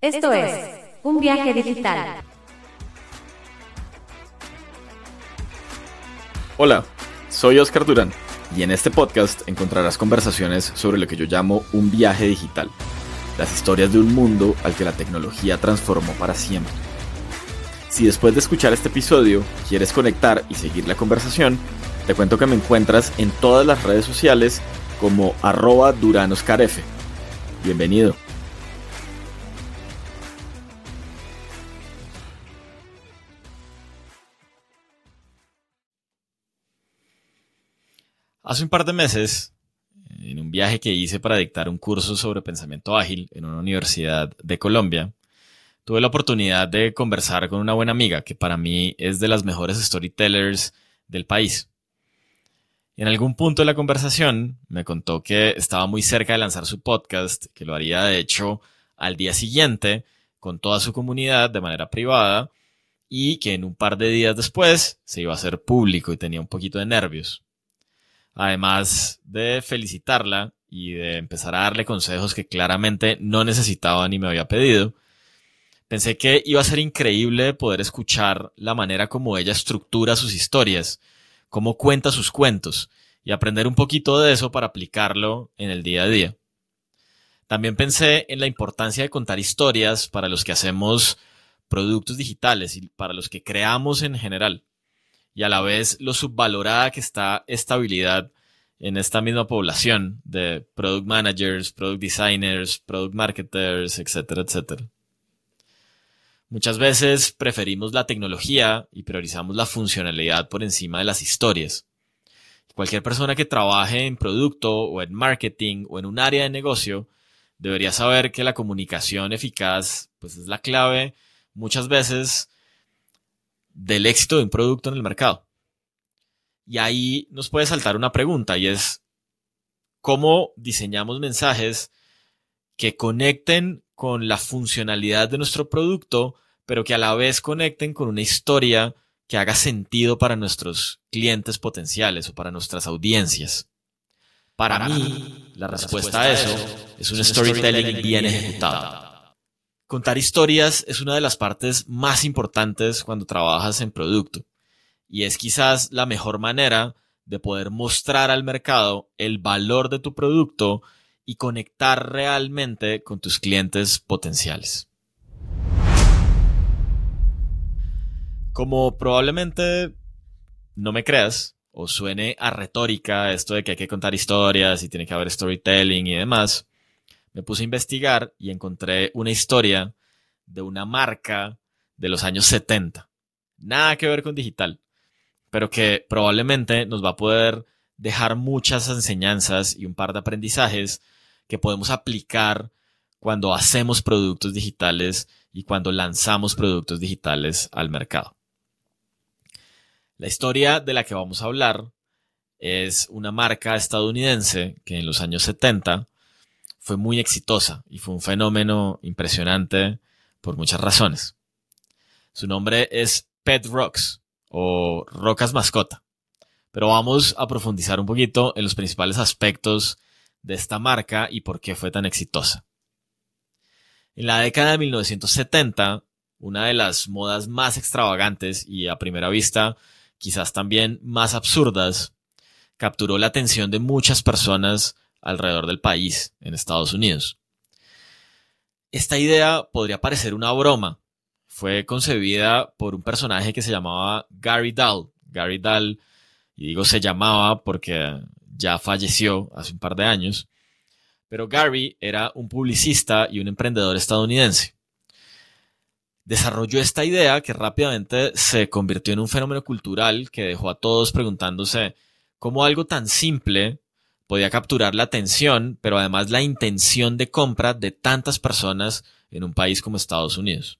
Esto es un viaje digital. Hola, soy Oscar Durán y en este podcast encontrarás conversaciones sobre lo que yo llamo un viaje digital, las historias de un mundo al que la tecnología transformó para siempre. Si después de escuchar este episodio quieres conectar y seguir la conversación, te cuento que me encuentras en todas las redes sociales como arroba duranoscarf. Bienvenido. Hace un par de meses, en un viaje que hice para dictar un curso sobre pensamiento ágil en una universidad de Colombia, tuve la oportunidad de conversar con una buena amiga que para mí es de las mejores storytellers del país. En algún punto de la conversación me contó que estaba muy cerca de lanzar su podcast, que lo haría de hecho al día siguiente con toda su comunidad de manera privada y que en un par de días después se iba a hacer público y tenía un poquito de nervios además de felicitarla y de empezar a darle consejos que claramente no necesitaba ni me había pedido, pensé que iba a ser increíble poder escuchar la manera como ella estructura sus historias, cómo cuenta sus cuentos y aprender un poquito de eso para aplicarlo en el día a día. También pensé en la importancia de contar historias para los que hacemos productos digitales y para los que creamos en general y a la vez lo subvalorada que está esta habilidad en esta misma población de product managers, product designers, product marketers, etcétera, etcétera. Muchas veces preferimos la tecnología y priorizamos la funcionalidad por encima de las historias. Cualquier persona que trabaje en producto o en marketing o en un área de negocio debería saber que la comunicación eficaz pues es la clave muchas veces del éxito de un producto en el mercado. Y ahí nos puede saltar una pregunta y es, ¿cómo diseñamos mensajes que conecten con la funcionalidad de nuestro producto, pero que a la vez conecten con una historia que haga sentido para nuestros clientes potenciales o para nuestras audiencias? Para, mí, la, respuesta, a eso es un storytelling bien ejecutado. Contar historias es una de las partes más importantes cuando trabajas en producto y es quizás la mejor manera de poder mostrar al mercado el valor de tu producto y conectar realmente con tus clientes potenciales. Como probablemente no me creas o suene a retórica esto de que hay que contar historias y tiene que haber storytelling y demás, me puse a investigar y encontré una historia de una marca de los años 70. Nada que ver con digital, pero que probablemente nos va a poder dejar muchas enseñanzas y un par de aprendizajes que podemos aplicar cuando hacemos productos digitales y cuando lanzamos productos digitales al mercado. La historia de la que vamos a hablar es una marca estadounidense que en los años 70 fue muy exitosa y fue un fenómeno impresionante por muchas razones. Su nombre es Pet Rocks o Rocas Mascota. Pero vamos a profundizar un poquito en los principales aspectos de esta marca y por qué fue tan exitosa. En la década de 1970, una de las modas más extravagantes y a primera vista quizás también más absurdas, capturó la atención de muchas personas alrededor del país, en Estados Unidos. Esta idea podría parecer una broma. Fue concebida por un personaje que se llamaba Gary Dahl. Gary Dahl, y digo se llamaba porque ya falleció hace un par de años, pero Gary era un publicista y un emprendedor estadounidense. Desarrolló esta idea que rápidamente se convirtió en un fenómeno cultural que dejó a todos preguntándose cómo algo tan simple podía capturar la atención, pero además la intención de compra de tantas personas en un país como Estados Unidos.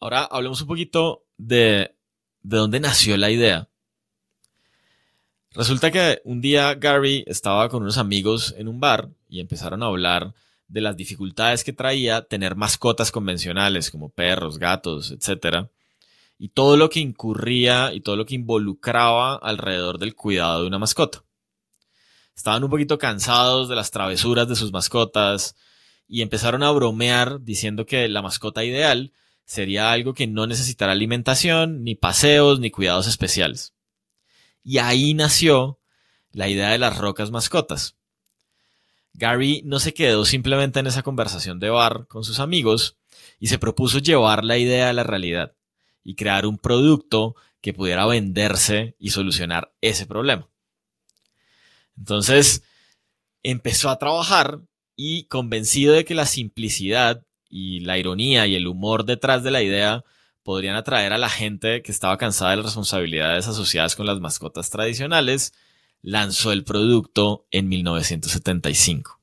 Ahora hablemos un poquito de, de dónde nació la idea. Resulta que un día Gary estaba con unos amigos en un bar y empezaron a hablar de las dificultades que traía tener mascotas convencionales como perros, gatos, etc. Y todo lo que incurría y todo lo que involucraba alrededor del cuidado de una mascota estaban un poquito cansados de las travesuras de sus mascotas y empezaron a bromear diciendo que la mascota ideal sería algo que no necesitara alimentación, ni paseos, ni cuidados especiales. Y ahí nació la idea de las rocas mascotas. Gary no se quedó simplemente en esa conversación de bar con sus amigos y se propuso llevar la idea a la realidad y crear un producto que pudiera venderse y solucionar ese problema. Entonces, empezó a trabajar y convencido de que la simplicidad y la ironía y el humor detrás de la idea podrían atraer a la gente que estaba cansada de las responsabilidades asociadas con las mascotas tradicionales, lanzó el producto en 1975.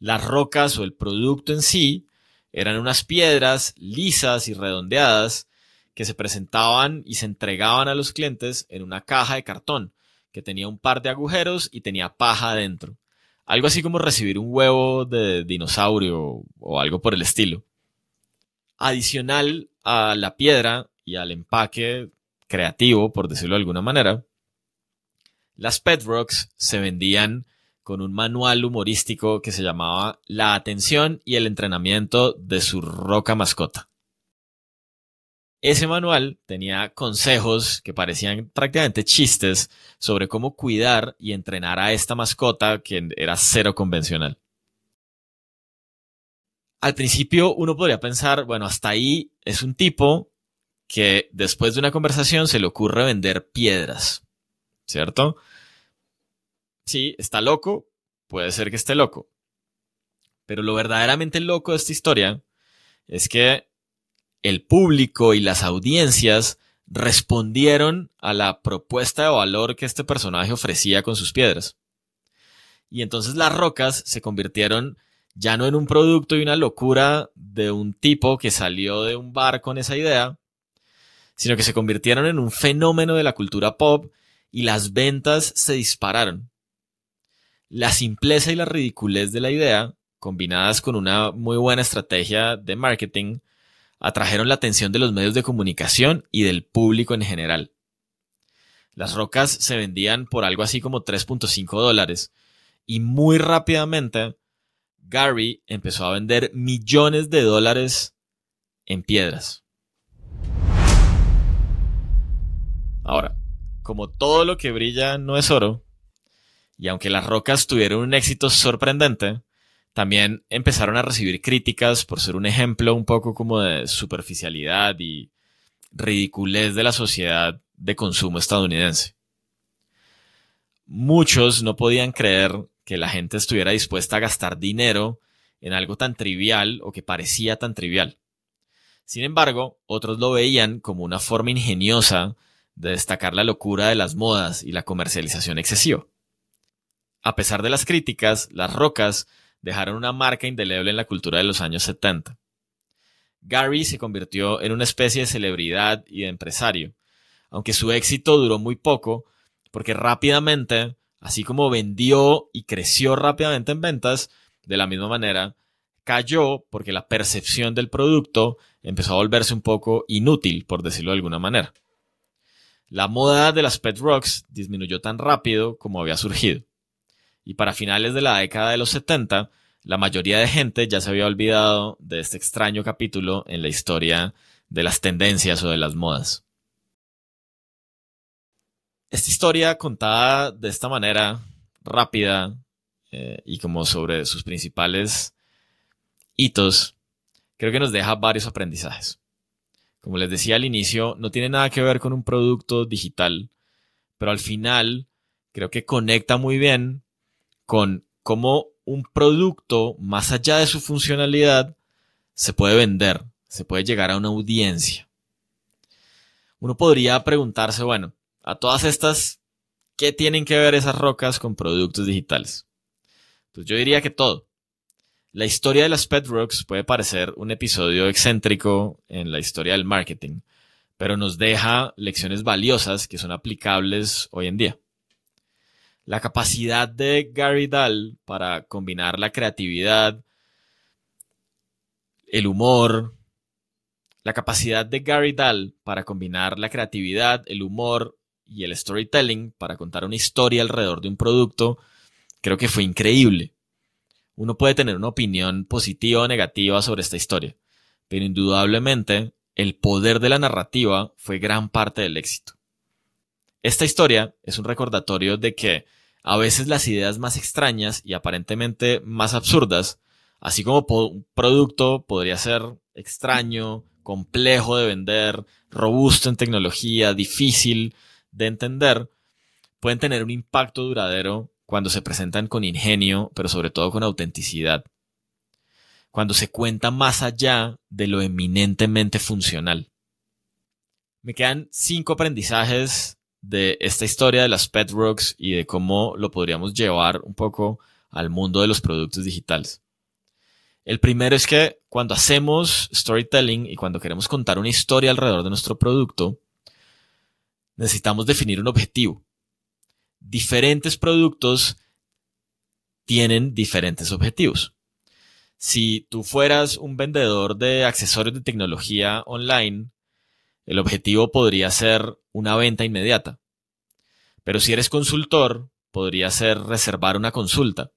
Las rocas o el producto en sí eran unas piedras lisas y redondeadas que se presentaban y se entregaban a los clientes en una caja de cartón que tenía un par de agujeros y tenía paja adentro. Algo así como recibir un huevo de dinosaurio o algo por el estilo. Adicional a la piedra y al empaque creativo, por decirlo de alguna manera, las Pet Rocks se vendían con un manual humorístico que se llamaba La atención y el entrenamiento de su roca mascota. Ese manual tenía consejos que parecían prácticamente chistes sobre cómo cuidar y entrenar a esta mascota que era cero convencional. Al principio uno podría pensar, bueno, hasta ahí es un tipo que después de una conversación se le ocurre vender piedras, ¿cierto? Sí, está loco, puede ser que esté loco. Pero lo verdaderamente loco de esta historia es que el público y las audiencias respondieron a la propuesta de valor que este personaje ofrecía con sus piedras. Y entonces las rocas se convirtieron ya no en un producto y una locura de un tipo que salió de un bar con esa idea, sino que se convirtieron en un fenómeno de la cultura pop y las ventas se dispararon. La simpleza y la ridiculez de la idea, combinadas con una muy buena estrategia de marketing, atrajeron la atención de los medios de comunicación y del público en general. Las rocas se vendían por algo así como 3.5 dólares y muy rápidamente Gary empezó a vender millones de dólares en piedras. Ahora, como todo lo que brilla no es oro, y aunque las rocas tuvieron un éxito sorprendente, también empezaron a recibir críticas por ser un ejemplo un poco como de superficialidad y ridiculez de la sociedad de consumo estadounidense. Muchos no podían creer que la gente estuviera dispuesta a gastar dinero en algo tan trivial o que parecía tan trivial. Sin embargo, otros lo veían como una forma ingeniosa de destacar la locura de las modas y la comercialización excesiva. A pesar de las críticas, las rocas dejaron una marca indeleble en la cultura de los años 70. Gary se convirtió en una especie de celebridad y de empresario, aunque su éxito duró muy poco, porque rápidamente, así como vendió y creció rápidamente en ventas, de la misma manera, cayó porque la percepción del producto empezó a volverse un poco inútil, por decirlo de alguna manera. La moda de las pet rocks disminuyó tan rápido como había surgido y para finales de la década de los 70, la mayoría de gente ya se había olvidado de este extraño capítulo en la historia de las tendencias o de las modas. Esta historia contada de esta manera rápida eh, y como sobre sus principales hitos, creo que nos deja varios aprendizajes. Como les decía al inicio, no tiene nada que ver con un producto digital, pero al final creo que conecta muy bien con cómo un producto, más allá de su funcionalidad, se puede vender, se puede llegar a una audiencia. Uno podría preguntarse, bueno, a todas estas, ¿qué tienen que ver esas rocas con productos digitales? Pues yo diría que todo. La historia de las pet rocks puede parecer un episodio excéntrico en la historia del marketing, pero nos deja lecciones valiosas que son aplicables hoy en día. La capacidad de Gary Dahl para combinar la creatividad, el humor, la capacidad de Gary Dahl para combinar la creatividad, el humor y el storytelling para contar una historia alrededor de un producto, creo que fue increíble. Uno puede tener una opinión positiva o negativa sobre esta historia, pero indudablemente el poder de la narrativa fue gran parte del éxito. Esta historia es un recordatorio de que a veces las ideas más extrañas y aparentemente más absurdas, así como un producto podría ser extraño, complejo de vender, robusto en tecnología, difícil de entender, pueden tener un impacto duradero cuando se presentan con ingenio, pero sobre todo con autenticidad. Cuando se cuenta más allá de lo eminentemente funcional. Me quedan cinco aprendizajes de esta historia de las pet rocks y de cómo lo podríamos llevar un poco al mundo de los productos digitales. El primero es que cuando hacemos storytelling y cuando queremos contar una historia alrededor de nuestro producto, necesitamos definir un objetivo. Diferentes productos tienen diferentes objetivos. Si tú fueras un vendedor de accesorios de tecnología online, el objetivo podría ser una venta inmediata. Pero si eres consultor, podría ser reservar una consulta.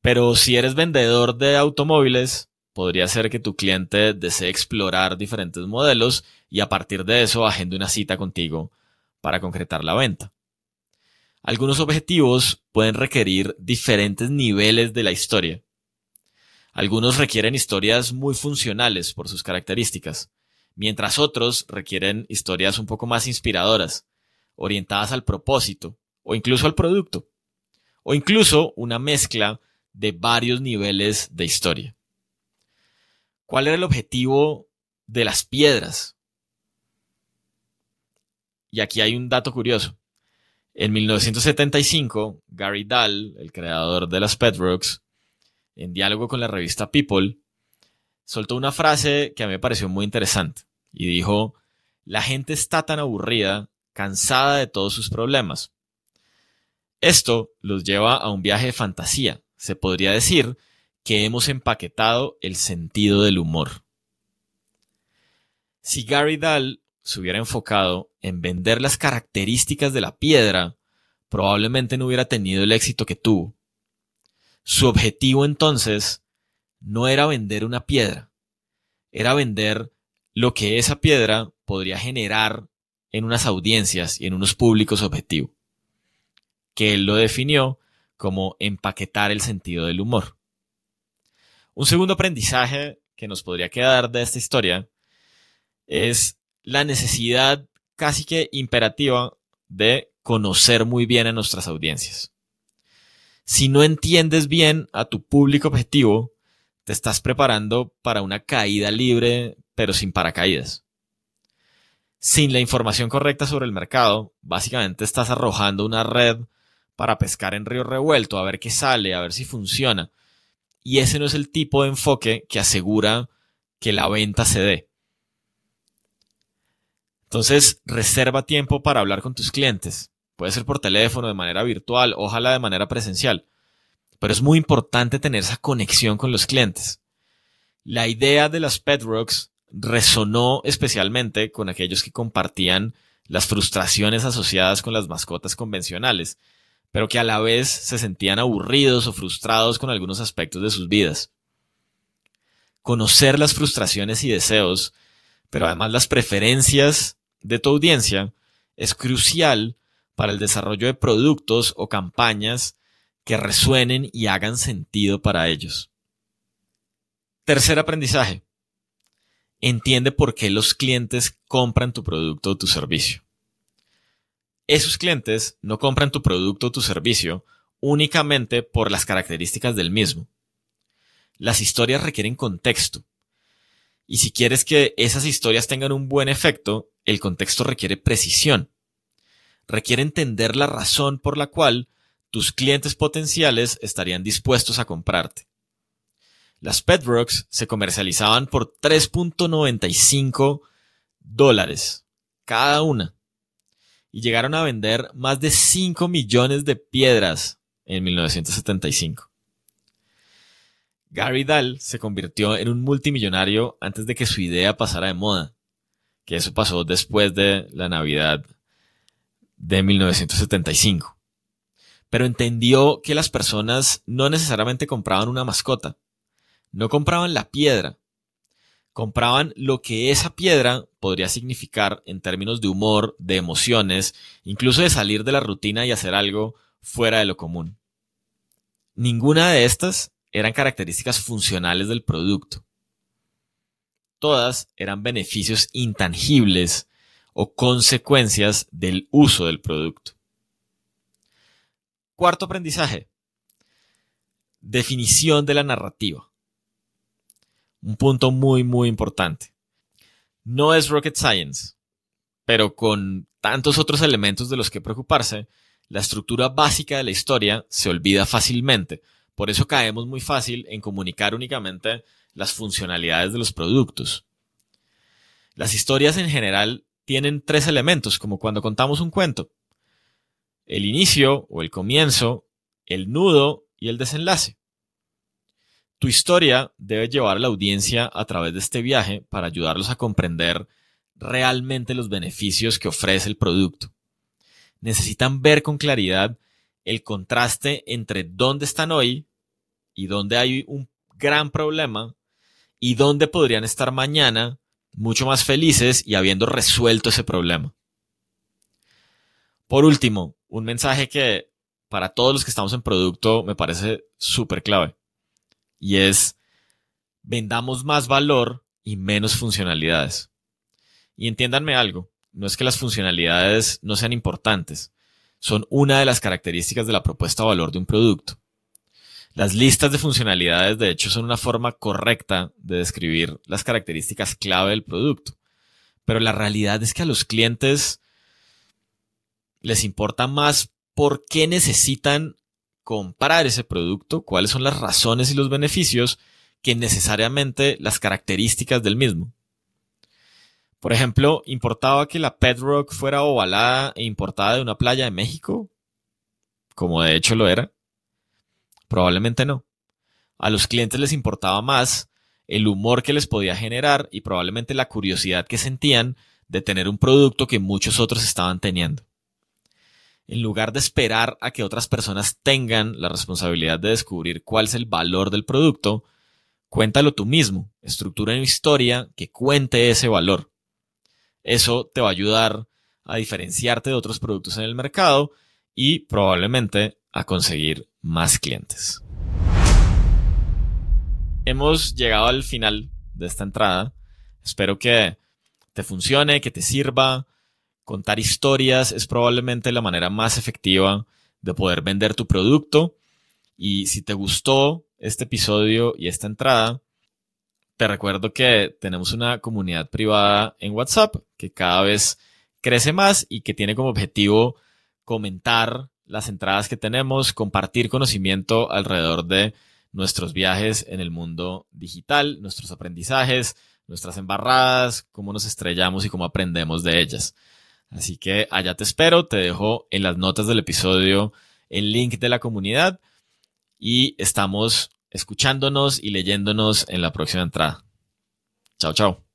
Pero si eres vendedor de automóviles, podría ser que tu cliente desee explorar diferentes modelos y a partir de eso agende una cita contigo para concretar la venta. Algunos objetivos pueden requerir diferentes niveles de la historia. Algunos requieren historias muy funcionales por sus características, mientras otros requieren historias un poco más inspiradoras, orientadas al propósito o incluso al producto, o incluso una mezcla de varios niveles de historia. ¿Cuál era el objetivo de las piedras? Y aquí hay un dato curioso. En 1975, Gary Dahl, el creador de las Rocks, en diálogo con la revista People, soltó una frase que a mí me pareció muy interesante y dijo, la gente está tan aburrida, cansada de todos sus problemas. Esto los lleva a un viaje de fantasía, se podría decir que hemos empaquetado el sentido del humor. Si Gary Dahl se hubiera enfocado en vender las características de la piedra, probablemente no hubiera tenido el éxito que tuvo. Su objetivo entonces no era vender una piedra, era vender lo que esa piedra podría generar en unas audiencias y en unos públicos objetivos, que él lo definió como empaquetar el sentido del humor. Un segundo aprendizaje que nos podría quedar de esta historia es la necesidad casi que imperativa de conocer muy bien a nuestras audiencias. Si no entiendes bien a tu público objetivo, te estás preparando para una caída libre, pero sin paracaídas. Sin la información correcta sobre el mercado, básicamente estás arrojando una red para pescar en río revuelto, a ver qué sale, a ver si funciona. Y ese no es el tipo de enfoque que asegura que la venta se dé. Entonces, reserva tiempo para hablar con tus clientes. Puede ser por teléfono, de manera virtual, ojalá de manera presencial. Pero es muy importante tener esa conexión con los clientes. La idea de las Pet Rocks resonó especialmente con aquellos que compartían las frustraciones asociadas con las mascotas convencionales pero que a la vez se sentían aburridos o frustrados con algunos aspectos de sus vidas. Conocer las frustraciones y deseos, pero además las preferencias de tu audiencia, es crucial para el desarrollo de productos o campañas que resuenen y hagan sentido para ellos. Tercer aprendizaje. Entiende por qué los clientes compran tu producto o tu servicio. Esos clientes no compran tu producto o tu servicio únicamente por las características del mismo. Las historias requieren contexto. Y si quieres que esas historias tengan un buen efecto, el contexto requiere precisión. Requiere entender la razón por la cual tus clientes potenciales estarían dispuestos a comprarte. Las Rocks se comercializaban por 3.95 dólares cada una y llegaron a vender más de 5 millones de piedras en 1975. Gary Dahl se convirtió en un multimillonario antes de que su idea pasara de moda, que eso pasó después de la Navidad de 1975. Pero entendió que las personas no necesariamente compraban una mascota, no compraban la piedra, compraban lo que esa piedra podría significar en términos de humor, de emociones, incluso de salir de la rutina y hacer algo fuera de lo común. Ninguna de estas eran características funcionales del producto. Todas eran beneficios intangibles o consecuencias del uso del producto. Cuarto aprendizaje. Definición de la narrativa. Un punto muy, muy importante. No es rocket science, pero con tantos otros elementos de los que preocuparse, la estructura básica de la historia se olvida fácilmente. Por eso caemos muy fácil en comunicar únicamente las funcionalidades de los productos. Las historias en general tienen tres elementos, como cuando contamos un cuento el inicio o el comienzo, el nudo y el desenlace. Tu historia debe llevar a la audiencia a través de este viaje para ayudarlos a comprender realmente los beneficios que ofrece el producto. Necesitan ver con claridad el contraste entre dónde están hoy y dónde hay un gran problema y dónde podrían estar mañana mucho más felices y habiendo resuelto ese problema. Por último, un mensaje que para todos los que estamos en producto me parece súper clave. Y es, vendamos más valor y menos funcionalidades. Y entiéndanme algo, no es que las funcionalidades no sean importantes, son una de las características de la propuesta de valor de un producto. Las listas de funcionalidades, de hecho, son una forma correcta de describir las características clave del producto. Pero la realidad es que a los clientes les importa más por qué necesitan comprar ese producto, cuáles son las razones y los beneficios, que necesariamente las características del mismo. Por ejemplo, ¿importaba que la Pet Rock fuera ovalada e importada de una playa de México? Como de hecho lo era. Probablemente no. A los clientes les importaba más el humor que les podía generar y probablemente la curiosidad que sentían de tener un producto que muchos otros estaban teniendo en lugar de esperar a que otras personas tengan la responsabilidad de descubrir cuál es el valor del producto, cuéntalo tú mismo, estructura una historia que cuente ese valor. Eso te va a ayudar a diferenciarte de otros productos en el mercado y probablemente a conseguir más clientes. Hemos llegado al final de esta entrada. Espero que te funcione, que te sirva Contar historias es probablemente la manera más efectiva de poder vender tu producto. Y si te gustó este episodio y esta entrada, te recuerdo que tenemos una comunidad privada en WhatsApp que cada vez crece más y que tiene como objetivo comentar las entradas que tenemos, compartir conocimiento alrededor de nuestros viajes en el mundo digital, nuestros aprendizajes, nuestras embarradas, cómo nos estrellamos y cómo aprendemos de ellas. Así que allá te espero, te dejo en las notas del episodio el link de la comunidad y estamos escuchándonos y leyéndonos en la próxima entrada. Chao, chao.